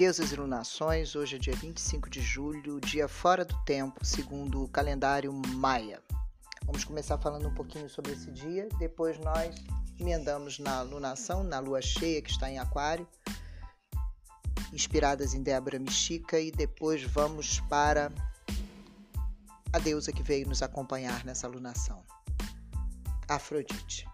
Deusas Lunações, hoje é dia 25 de julho, dia fora do tempo, segundo o calendário Maia. Vamos começar falando um pouquinho sobre esse dia, depois nós emendamos na lunação, na lua cheia que está em Aquário, inspiradas em Débora Mexica, e depois vamos para a deusa que veio nos acompanhar nessa lunação, Afrodite.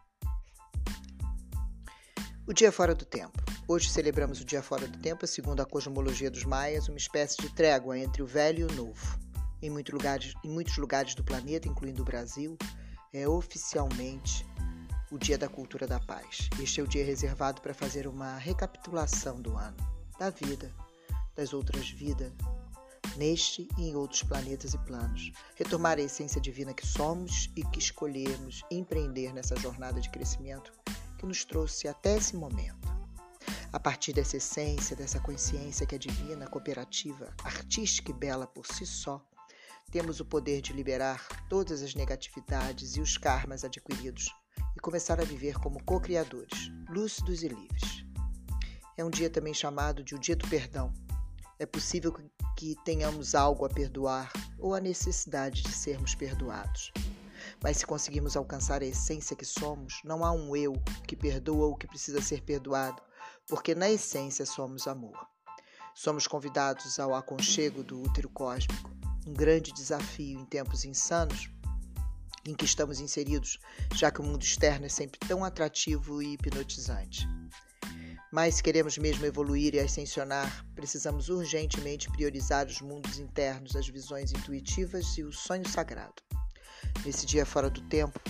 O dia fora do tempo. Hoje celebramos o dia fora do tempo, segundo a cosmologia dos maias, uma espécie de trégua entre o velho e o novo. Em, muito lugares, em muitos lugares do planeta, incluindo o Brasil, é oficialmente o Dia da Cultura da Paz. Este é o dia reservado para fazer uma recapitulação do ano, da vida, das outras vidas, neste e em outros planetas e planos. Retomar a essência divina que somos e que escolhemos empreender nessa jornada de crescimento que nos trouxe até esse momento. A partir dessa essência, dessa consciência que é divina, cooperativa, artística e bela por si só, temos o poder de liberar todas as negatividades e os karmas adquiridos e começar a viver como co-criadores, lúcidos e livres. É um dia também chamado de o dia do perdão. É possível que tenhamos algo a perdoar ou a necessidade de sermos perdoados. Mas se conseguirmos alcançar a essência que somos, não há um eu que perdoa o que precisa ser perdoado, porque na essência somos amor. Somos convidados ao aconchego do útero cósmico, um grande desafio em tempos insanos em que estamos inseridos, já que o mundo externo é sempre tão atrativo e hipnotizante. Mas se queremos mesmo evoluir e ascensionar, precisamos urgentemente priorizar os mundos internos, as visões intuitivas e o sonho sagrado. Nesse dia fora do tempo,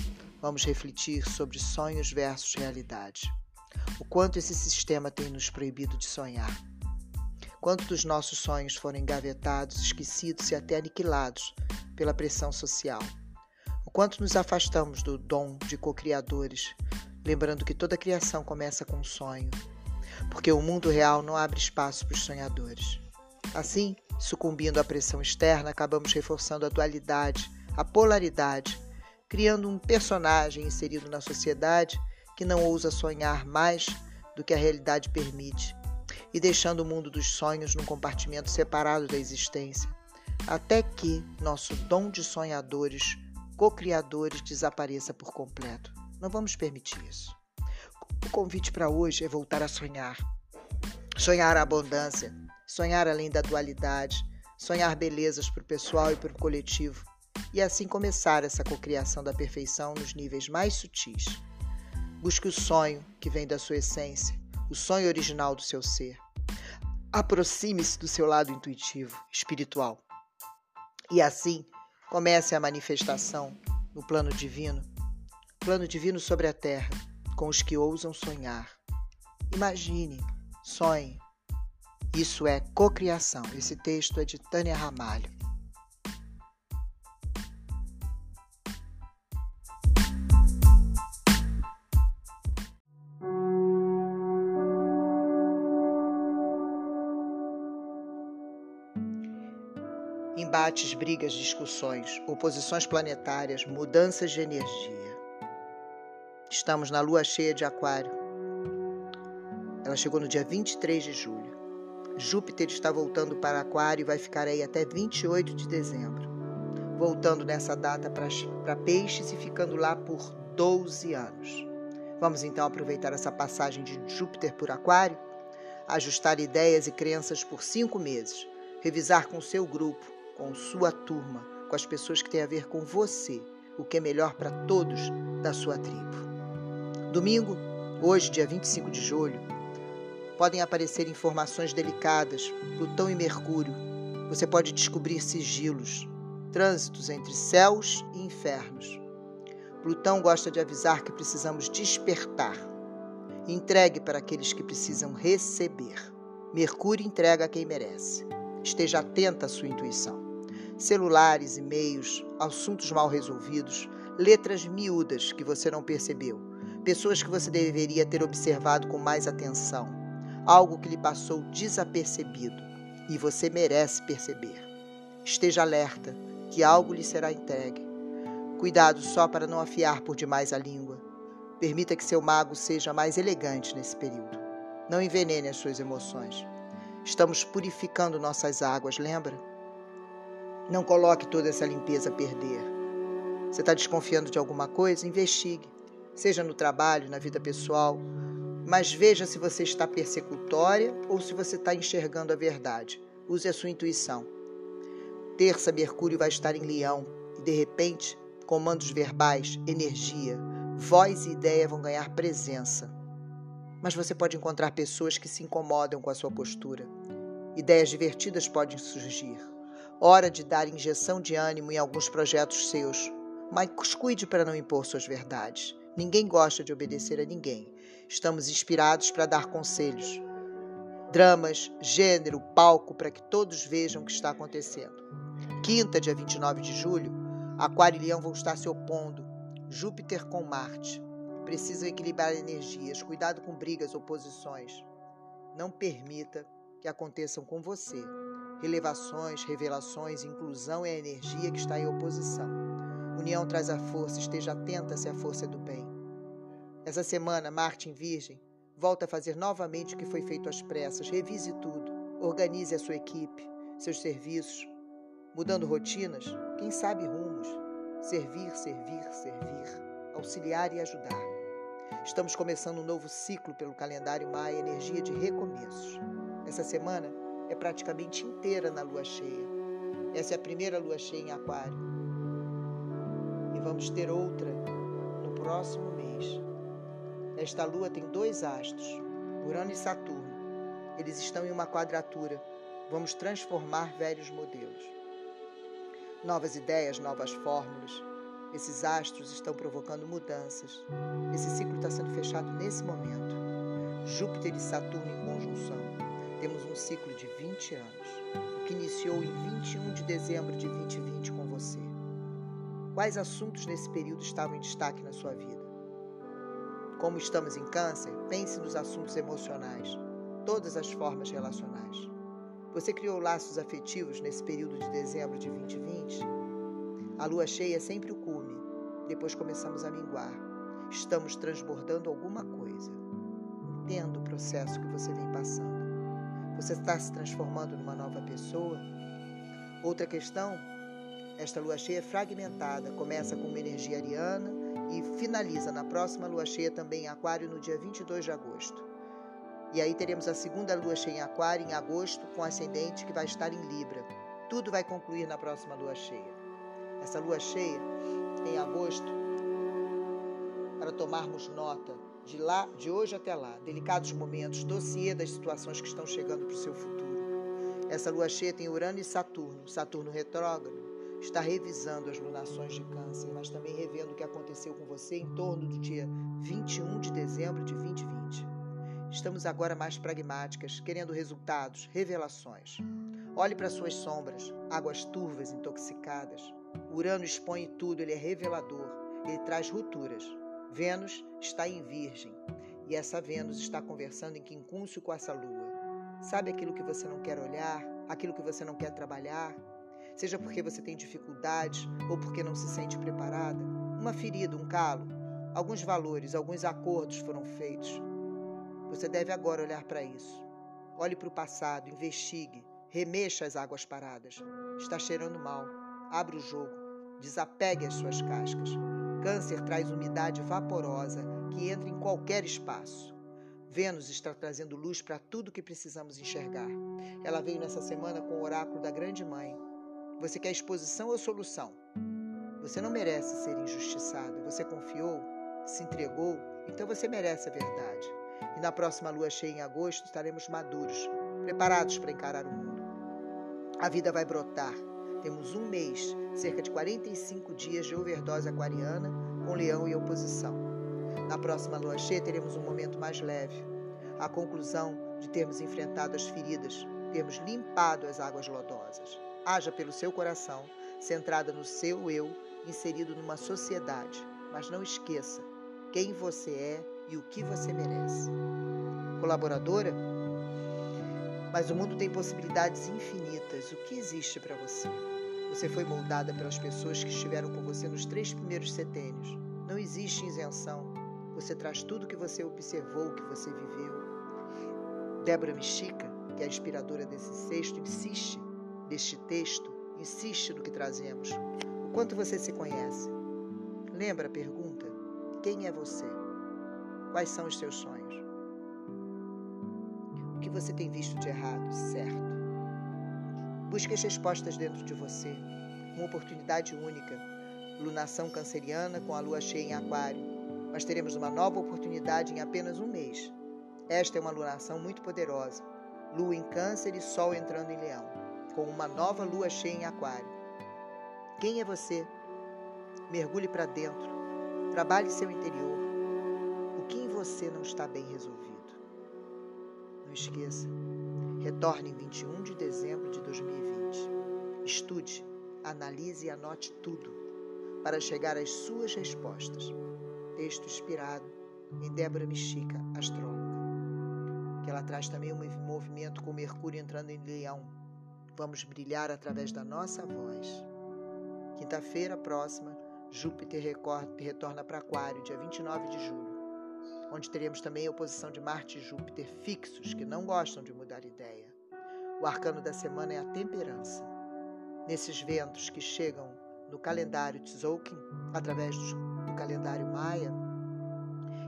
vamos refletir sobre sonhos versus realidade. O quanto esse sistema tem nos proibido de sonhar. Quanto dos nossos sonhos foram engavetados, esquecidos e até aniquilados pela pressão social. O quanto nos afastamos do dom de co-criadores, lembrando que toda criação começa com um sonho, porque o mundo real não abre espaço para os sonhadores. Assim, sucumbindo à pressão externa, acabamos reforçando a dualidade a polaridade, criando um personagem inserido na sociedade que não ousa sonhar mais do que a realidade permite e deixando o mundo dos sonhos num compartimento separado da existência, até que nosso dom de sonhadores, co-criadores, desapareça por completo. Não vamos permitir isso. O convite para hoje é voltar a sonhar. Sonhar a abundância, sonhar além da dualidade, sonhar belezas para o pessoal e para o coletivo e assim começar essa cocriação da perfeição nos níveis mais sutis. Busque o sonho que vem da sua essência, o sonho original do seu ser. Aproxime-se do seu lado intuitivo, espiritual. E assim comece a manifestação no plano divino, plano divino sobre a terra, com os que ousam sonhar. Imagine, sonhe. Isso é cocriação. Esse texto é de Tânia Ramalho. Embates, brigas, discussões, oposições planetárias, mudanças de energia. Estamos na lua cheia de Aquário. Ela chegou no dia 23 de julho. Júpiter está voltando para Aquário e vai ficar aí até 28 de dezembro. Voltando nessa data para Peixes e ficando lá por 12 anos. Vamos então aproveitar essa passagem de Júpiter por Aquário, ajustar ideias e crenças por cinco meses, revisar com seu grupo, com sua turma, com as pessoas que têm a ver com você, o que é melhor para todos da sua tribo. Domingo, hoje, dia 25 de julho, podem aparecer informações delicadas, Plutão e Mercúrio. Você pode descobrir sigilos, trânsitos entre céus e infernos. Plutão gosta de avisar que precisamos despertar. Entregue para aqueles que precisam receber. Mercúrio entrega a quem merece. Esteja atenta à sua intuição celulares, e-mails, assuntos mal resolvidos, letras miúdas que você não percebeu, pessoas que você deveria ter observado com mais atenção, algo que lhe passou desapercebido e você merece perceber. Esteja alerta que algo lhe será entregue. Cuidado só para não afiar por demais a língua. Permita que seu mago seja mais elegante nesse período. Não envenene as suas emoções. Estamos purificando nossas águas, lembra? Não coloque toda essa limpeza a perder. Você está desconfiando de alguma coisa? Investigue, seja no trabalho, na vida pessoal, mas veja se você está persecutória ou se você está enxergando a verdade. Use a sua intuição. Terça, Mercúrio vai estar em Leão e, de repente, comandos verbais, energia, voz e ideia vão ganhar presença. Mas você pode encontrar pessoas que se incomodam com a sua postura. Ideias divertidas podem surgir. Hora de dar injeção de ânimo em alguns projetos seus, mas cuide para não impor suas verdades. Ninguém gosta de obedecer a ninguém. Estamos inspirados para dar conselhos. Dramas, gênero, palco, para que todos vejam o que está acontecendo. Quinta, dia 29 de julho, Aquário e Leão vão estar se opondo. Júpiter com Marte. Precisam equilibrar energias. Cuidado com brigas, oposições. Não permita que aconteçam com você. Relevações, revelações, inclusão é a energia que está em oposição. União traz a força, esteja atenta se a força é do bem. Essa semana, Marte em Virgem volta a fazer novamente o que foi feito às pressas. Revise tudo, organize a sua equipe, seus serviços, mudando rotinas, quem sabe rumos. Servir, servir, servir, auxiliar e ajudar. Estamos começando um novo ciclo pelo calendário Maia, energia de recomeços. Essa semana é praticamente inteira na lua cheia. Essa é a primeira lua cheia em Aquário. E vamos ter outra no próximo mês. Esta lua tem dois astros, Urano e Saturno. Eles estão em uma quadratura. Vamos transformar velhos modelos. Novas ideias, novas fórmulas, esses astros estão provocando mudanças. Esse ciclo está sendo fechado nesse momento. Júpiter e Saturno em conjunção. Temos um ciclo de 20 anos, o que iniciou em 21 de dezembro de 2020 com você. Quais assuntos nesse período estavam em destaque na sua vida? Como estamos em Câncer, pense nos assuntos emocionais, todas as formas relacionais. Você criou laços afetivos nesse período de dezembro de 2020? A lua cheia é sempre o cume, depois começamos a minguar. Estamos transbordando alguma coisa. Entenda o processo que você vem passando. Você está se transformando numa nova pessoa? Outra questão, esta lua cheia é fragmentada, começa com uma energia ariana e finaliza na próxima lua cheia também em Aquário no dia 22 de agosto. E aí teremos a segunda lua cheia em Aquário em agosto com ascendente que vai estar em Libra. Tudo vai concluir na próxima lua cheia essa lua cheia em agosto, para tomarmos nota de lá, de hoje até lá, delicados momentos, dossiê das situações que estão chegando para o seu futuro. Essa lua cheia tem Urano e Saturno. Saturno retrógrado está revisando as lunações de Câncer, mas também revendo o que aconteceu com você em torno do dia 21 de dezembro de 2020. Estamos agora mais pragmáticas, querendo resultados, revelações. Olhe para suas sombras, águas turvas, intoxicadas. Urano expõe tudo, ele é revelador, ele traz rupturas. Vênus está em Virgem e essa Vênus está conversando em quincúncio com essa Lua. Sabe aquilo que você não quer olhar, aquilo que você não quer trabalhar? Seja porque você tem dificuldades ou porque não se sente preparada? Uma ferida, um calo, alguns valores, alguns acordos foram feitos. Você deve agora olhar para isso. Olhe para o passado, investigue, remexa as águas paradas. Está cheirando mal. Abra o jogo, desapegue as suas cascas. Câncer traz umidade vaporosa que entra em qualquer espaço. Vênus está trazendo luz para tudo que precisamos enxergar. Ela veio nessa semana com o oráculo da Grande Mãe. Você quer exposição ou solução? Você não merece ser injustiçado. Você confiou, se entregou, então você merece a verdade. E na próxima lua cheia em agosto estaremos maduros, preparados para encarar o mundo. A vida vai brotar, temos um mês, cerca de 45 dias de overdose aquariana com leão e oposição. Na próxima lua cheia teremos um momento mais leve. A conclusão de termos enfrentado as feridas, termos limpado as águas lodosas. Haja pelo seu coração, centrada no seu eu, inserido numa sociedade. Mas não esqueça quem você é e o que você merece. Colaboradora? Mas o mundo tem possibilidades infinitas. O que existe para você? Você foi moldada pelas pessoas que estiveram com você nos três primeiros setênios. Não existe isenção. Você traz tudo que você observou, que você viveu. Débora Michica que é a inspiradora desse sexto, insiste, deste texto, insiste no que trazemos. O quanto você se conhece? Lembra a pergunta? Quem é você? Quais são os seus sonhos? O que você tem visto de errado, certo? Busque as respostas dentro de você. Uma oportunidade única. Lunação canceriana com a lua cheia em Aquário. Mas teremos uma nova oportunidade em apenas um mês. Esta é uma lunação muito poderosa. Lua em Câncer e Sol entrando em Leão, com uma nova lua cheia em Aquário. Quem é você? Mergulhe para dentro. Trabalhe seu interior. O que em você não está bem resolvido? Não esqueça. Retorne em 21 de dezembro de 2020. Estude, analise e anote tudo para chegar às suas respostas. Texto inspirado em Débora Michica, astróloga. Que ela traz também um movimento com Mercúrio entrando em Leão. Vamos brilhar através da nossa voz. Quinta-feira próxima, Júpiter retorna para Aquário, dia 29 de julho onde teremos também a oposição de Marte e Júpiter fixos, que não gostam de mudar ideia. O arcano da semana é a temperança. Nesses ventos que chegam no calendário Tzolk'in, através do, calendário Maia,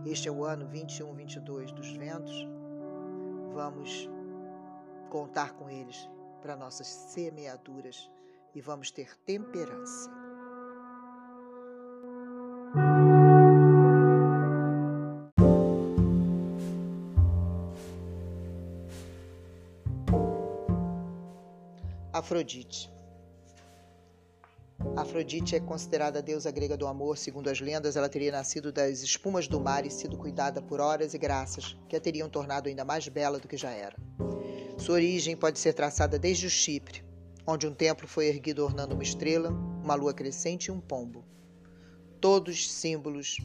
este é o ano 21-22 dos ventos, vamos contar com eles para nossas semeaduras e vamos ter temperança. Afrodite. Afrodite é considerada a deusa grega do amor. Segundo as lendas, ela teria nascido das espumas do mar e sido cuidada por horas e graças que a teriam tornado ainda mais bela do que já era. Sua origem pode ser traçada desde o Chipre, onde um templo foi erguido ornando uma estrela, uma lua crescente e um pombo. Todos símbolos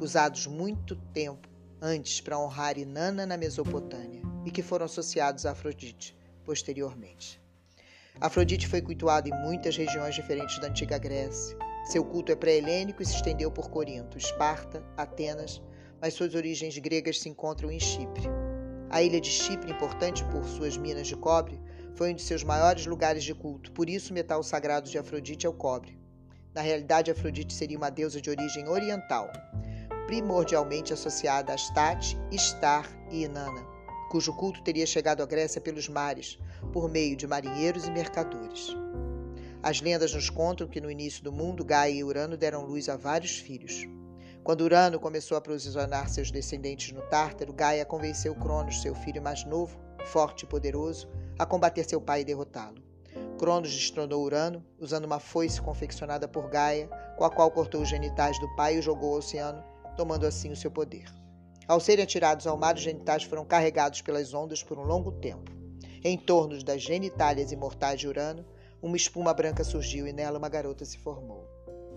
usados muito tempo antes para honrar Inanna na Mesopotâmia e que foram associados a Afrodite posteriormente. Afrodite foi cultuada em muitas regiões diferentes da antiga Grécia. Seu culto é pré-helênico e se estendeu por Corinto, Esparta, Atenas, mas suas origens gregas se encontram em Chipre. A ilha de Chipre, importante por suas minas de cobre, foi um de seus maiores lugares de culto, por isso o metal sagrado de Afrodite é o cobre. Na realidade, Afrodite seria uma deusa de origem oriental, primordialmente associada a Astarte, Istar e Inanna, cujo culto teria chegado à Grécia pelos mares, por meio de marinheiros e mercadores. As lendas nos contam que no início do mundo, Gaia e Urano deram luz a vários filhos. Quando Urano começou a aprisionar seus descendentes no Tártaro, Gaia convenceu Cronos, seu filho mais novo, forte e poderoso, a combater seu pai e derrotá-lo. Cronos destronou Urano, usando uma foice confeccionada por Gaia, com a qual cortou os genitais do pai e o jogou ao oceano, tomando assim o seu poder. Ao serem atirados ao mar, os genitais foram carregados pelas ondas por um longo tempo. Em torno das genitálias imortais de Urano, uma espuma branca surgiu e nela uma garota se formou.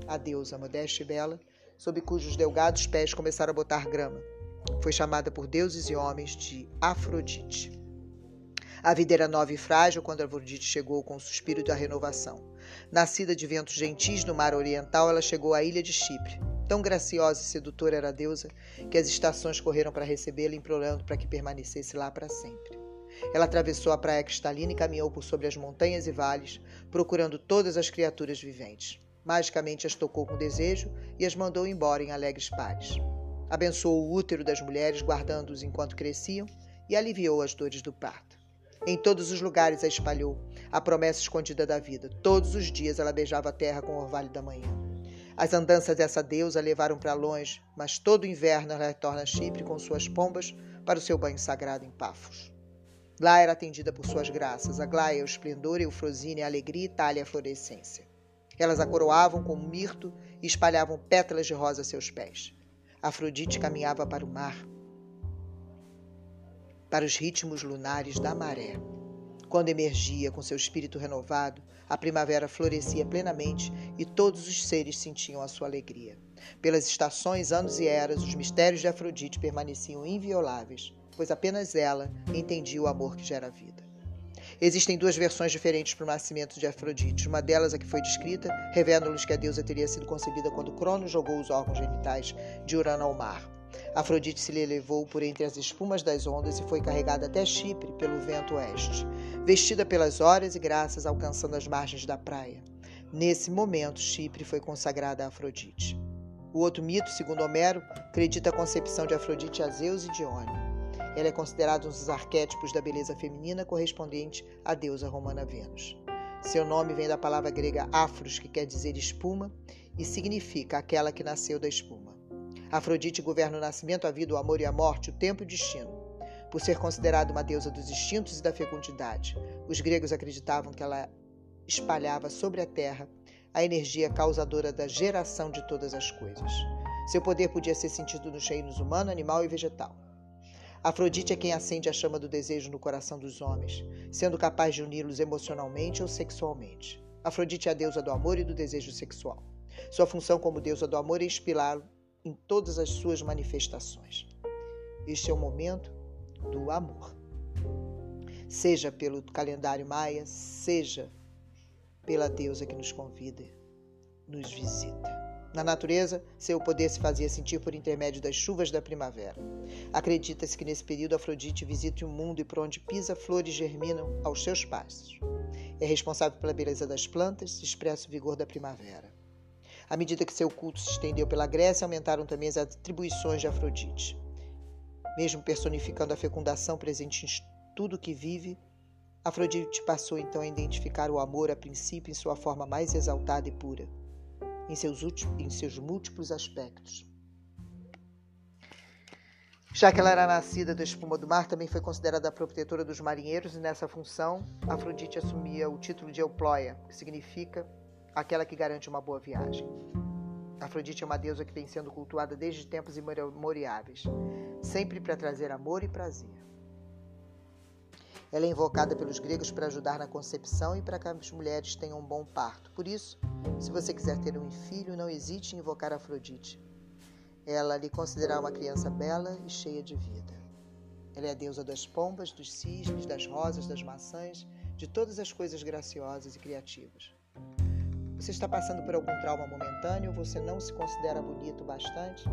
A deusa modesta e bela, sob cujos delgados pés começaram a botar grama, foi chamada por deuses e homens de Afrodite. A vida era nova e frágil quando Afrodite chegou com o suspiro da renovação. Nascida de ventos gentis no mar oriental, ela chegou à ilha de Chipre. Tão graciosa e sedutora era a deusa que as estações correram para recebê-la, implorando para que permanecesse lá para sempre. Ela atravessou a praia cristalina e caminhou por sobre as montanhas e vales, procurando todas as criaturas viventes. Magicamente as tocou com desejo e as mandou embora em alegres pares. Abençoou o útero das mulheres, guardando-os enquanto cresciam, e aliviou as dores do parto. Em todos os lugares a espalhou, a promessa escondida da vida. Todos os dias ela beijava a terra com o orvalho da manhã. As andanças dessa deusa levaram para longe, mas todo inverno ela retorna a Chipre com suas pombas para o seu banho sagrado em Pafos. Lá era atendida por suas graças, a o esplendor, Eufrosine, a alegria, e Itália, a florescência. Elas a coroavam com mirto e espalhavam pétalas de rosa a seus pés. Afrodite caminhava para o mar, para os ritmos lunares da maré. Quando emergia com seu espírito renovado, a primavera florescia plenamente e todos os seres sentiam a sua alegria. Pelas estações, anos e eras, os mistérios de Afrodite permaneciam invioláveis pois apenas ela entendia o amor que gera vida. Existem duas versões diferentes para o nascimento de Afrodite. Uma delas, a que foi descrita, revela-nos que a deusa teria sido concebida quando Cronos jogou os órgãos genitais de Urano ao mar. Afrodite se lhe levou por entre as espumas das ondas e foi carregada até Chipre pelo vento oeste, vestida pelas horas e graças alcançando as margens da praia. Nesse momento, Chipre foi consagrada a Afrodite. O outro mito, segundo Homero, acredita a concepção de Afrodite a Zeus e Dione. Ela é considerada um dos arquétipos da beleza feminina correspondente à deusa romana Vênus. Seu nome vem da palavra grega afros, que quer dizer espuma, e significa aquela que nasceu da espuma. Afrodite governa o nascimento, a vida, o amor e a morte, o tempo e o destino. Por ser considerada uma deusa dos instintos e da fecundidade, os gregos acreditavam que ela espalhava sobre a terra a energia causadora da geração de todas as coisas. Seu poder podia ser sentido nos reinos humano, animal e vegetal. Afrodite é quem acende a chama do desejo no coração dos homens, sendo capaz de uni-los emocionalmente ou sexualmente. Afrodite é a deusa do amor e do desejo sexual. Sua função como deusa do amor é inspirá-lo em todas as suas manifestações. Este é o momento do amor. Seja pelo calendário maia, seja pela deusa que nos convida, nos visita. Na natureza, seu poder se fazia sentir por intermédio das chuvas da primavera. Acredita-se que nesse período Afrodite visita o mundo e por onde pisa flores germinam aos seus passos. É responsável pela beleza das plantas expressa o vigor da primavera. À medida que seu culto se estendeu pela Grécia, aumentaram também as atribuições de Afrodite. Mesmo personificando a fecundação presente em tudo que vive, Afrodite passou então a identificar o amor a princípio em sua forma mais exaltada e pura, em seus, em seus múltiplos aspectos. Já que ela era nascida da espuma do mar, também foi considerada a protetora dos marinheiros, e nessa função, Afrodite assumia o título de Euploia, que significa aquela que garante uma boa viagem. Afrodite é uma deusa que vem sendo cultuada desde tempos imemoriáveis, sempre para trazer amor e prazer. Ela é invocada pelos gregos para ajudar na concepção e para que as mulheres tenham um bom parto. Por isso, se você quiser ter um filho, não hesite em invocar Afrodite. Ela lhe considerará uma criança bela e cheia de vida. Ela é a deusa das pombas, dos cisnes, das rosas, das maçãs, de todas as coisas graciosas e criativas. Você está passando por algum trauma momentâneo você não se considera bonito bastante?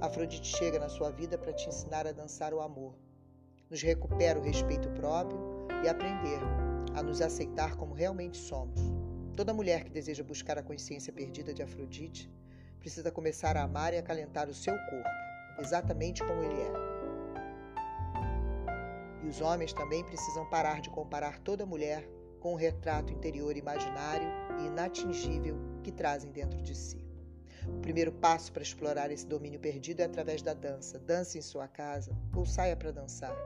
Afrodite chega na sua vida para te ensinar a dançar o amor nos recupera o respeito próprio e aprender a nos aceitar como realmente somos. Toda mulher que deseja buscar a consciência perdida de Afrodite precisa começar a amar e acalentar o seu corpo, exatamente como ele é. E os homens também precisam parar de comparar toda mulher com o retrato interior imaginário e inatingível que trazem dentro de si. O primeiro passo para explorar esse domínio perdido é através da dança. Dance em sua casa ou saia para dançar.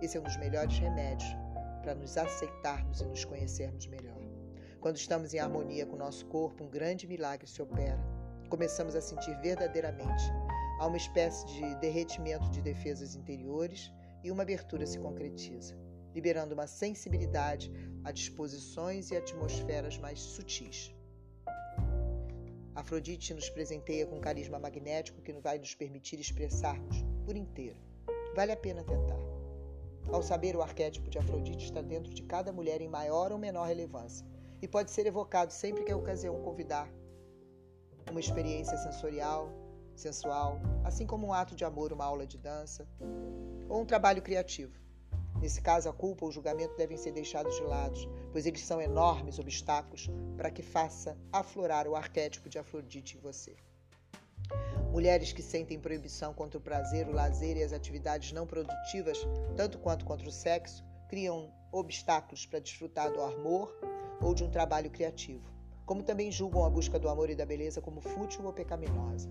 Esse é um dos melhores remédios para nos aceitarmos e nos conhecermos melhor. Quando estamos em harmonia com o nosso corpo, um grande milagre se opera. Começamos a sentir verdadeiramente. Há uma espécie de derretimento de defesas interiores e uma abertura se concretiza, liberando uma sensibilidade a disposições e atmosferas mais sutis. Afrodite nos presenteia com um carisma magnético que vai nos permitir expressarmos por inteiro. Vale a pena tentar. Ao saber, o arquétipo de Afrodite está dentro de cada mulher em maior ou menor relevância e pode ser evocado sempre que a ocasião convidar uma experiência sensorial, sensual, assim como um ato de amor, uma aula de dança ou um trabalho criativo. Nesse caso, a culpa ou o julgamento devem ser deixados de lado, pois eles são enormes obstáculos para que faça aflorar o arquétipo de Afrodite em você. Mulheres que sentem proibição contra o prazer, o lazer e as atividades não produtivas, tanto quanto contra o sexo, criam obstáculos para desfrutar do amor ou de um trabalho criativo, como também julgam a busca do amor e da beleza como fútil ou pecaminosa.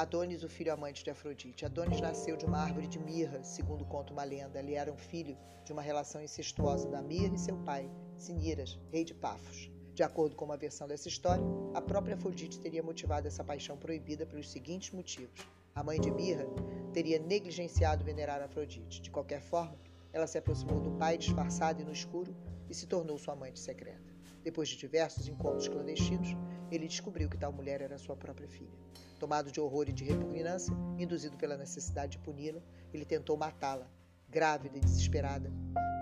Adonis, o filho amante de Afrodite. Adonis nasceu de uma árvore de mirra, segundo conta uma lenda. Ele era um filho de uma relação incestuosa da mirra e seu pai, Siniras, rei de Pafos. De acordo com uma versão dessa história, a própria Afrodite teria motivado essa paixão proibida pelos seguintes motivos. A mãe de Mirra teria negligenciado venerar Afrodite. De qualquer forma, ela se aproximou do pai disfarçado e no escuro e se tornou sua amante secreta. Depois de diversos encontros clandestinos, ele descobriu que tal mulher era sua própria filha. Tomado de horror e de repugnância, induzido pela necessidade de puni-la, ele tentou matá-la, grávida e desesperada.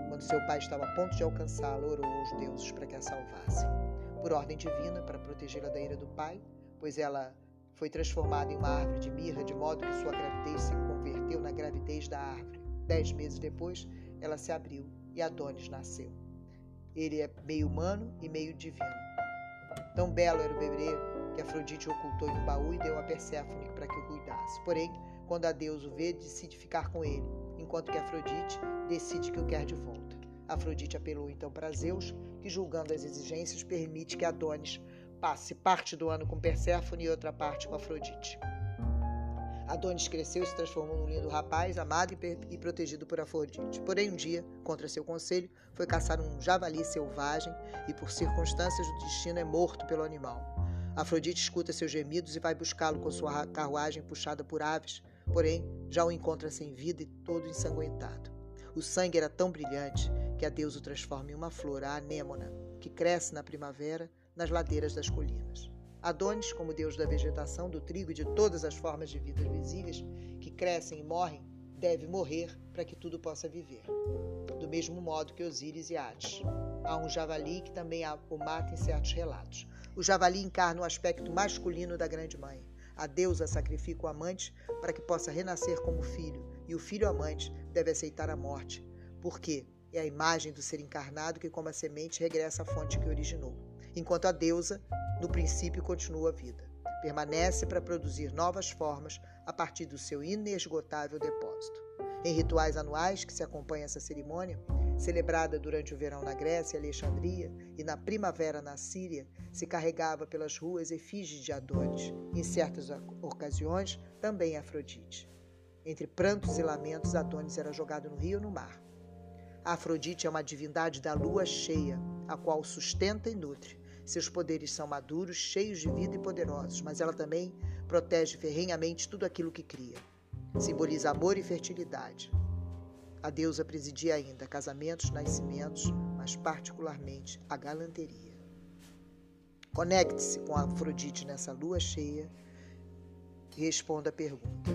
Quando seu pai estava a ponto de alcançá-la, orou aos deuses para que a salvassem. por ordem divina para protegê-la da ira do pai, pois ela foi transformada em uma árvore de mirra, de modo que sua gravidez se converteu na gravidez da árvore. Dez meses depois, ela se abriu e Adonis nasceu. Ele é meio humano e meio divino. Tão belo era o bebê que Afrodite ocultou em um baú e deu a Perséfone para que o cuidasse. Porém, quando a Deus o vê, decide ficar com ele, enquanto que Afrodite decide que o quer de volta. Afrodite apelou então para Zeus, que julgando as exigências permite que Adonis passe parte do ano com Perséfone e outra parte com Afrodite. Adonis cresceu e se transformou num lindo rapaz, amado e, protegido por Afrodite. Porém, um dia, contra seu conselho, foi caçar um javali selvagem e, por circunstâncias do destino, é morto pelo animal. Afrodite escuta seus gemidos e vai buscá-lo com sua carruagem puxada por aves, porém, já o encontra sem vida e todo ensanguentado. O sangue era tão brilhante que a Deus o transforma em uma flor, a anêmona, que cresce na primavera nas ladeiras das colinas. Adonis, como deus da vegetação, do trigo e de todas as formas de vida visíveis que crescem e morrem, deve morrer para que tudo possa viver. Do mesmo modo que Osíris e Hades. Há um javali que também o mata em certos relatos. O javali encarna o aspecto masculino da grande mãe. A deusa sacrifica o amante para que possa renascer como filho, e o filho amante deve aceitar a morte. Por quê? É a imagem do ser encarnado que, como a semente, regressa à fonte que originou. Enquanto a deusa, no princípio, continua a vida. Permanece para produzir novas formas a partir do seu inesgotável depósito. Em rituais anuais que se acompanham essa cerimônia, celebrada durante o verão na Grécia e Alexandria e na primavera na Síria, se carregava pelas ruas efígies de Adonis, em certas ocasiões também Afrodite. Entre prantos e lamentos, Adonis era jogado no rio ou no mar. A Afrodite é uma divindade da lua cheia, a qual sustenta e nutre. Seus poderes são maduros, cheios de vida e poderosos, mas ela também protege ferrenhamente tudo aquilo que cria. Simboliza amor e fertilidade. A deusa presidia ainda casamentos, nascimentos, mas particularmente a galanteria. Conecte-se com a Afrodite nessa lua cheia e responda a pergunta: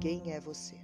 Quem é você?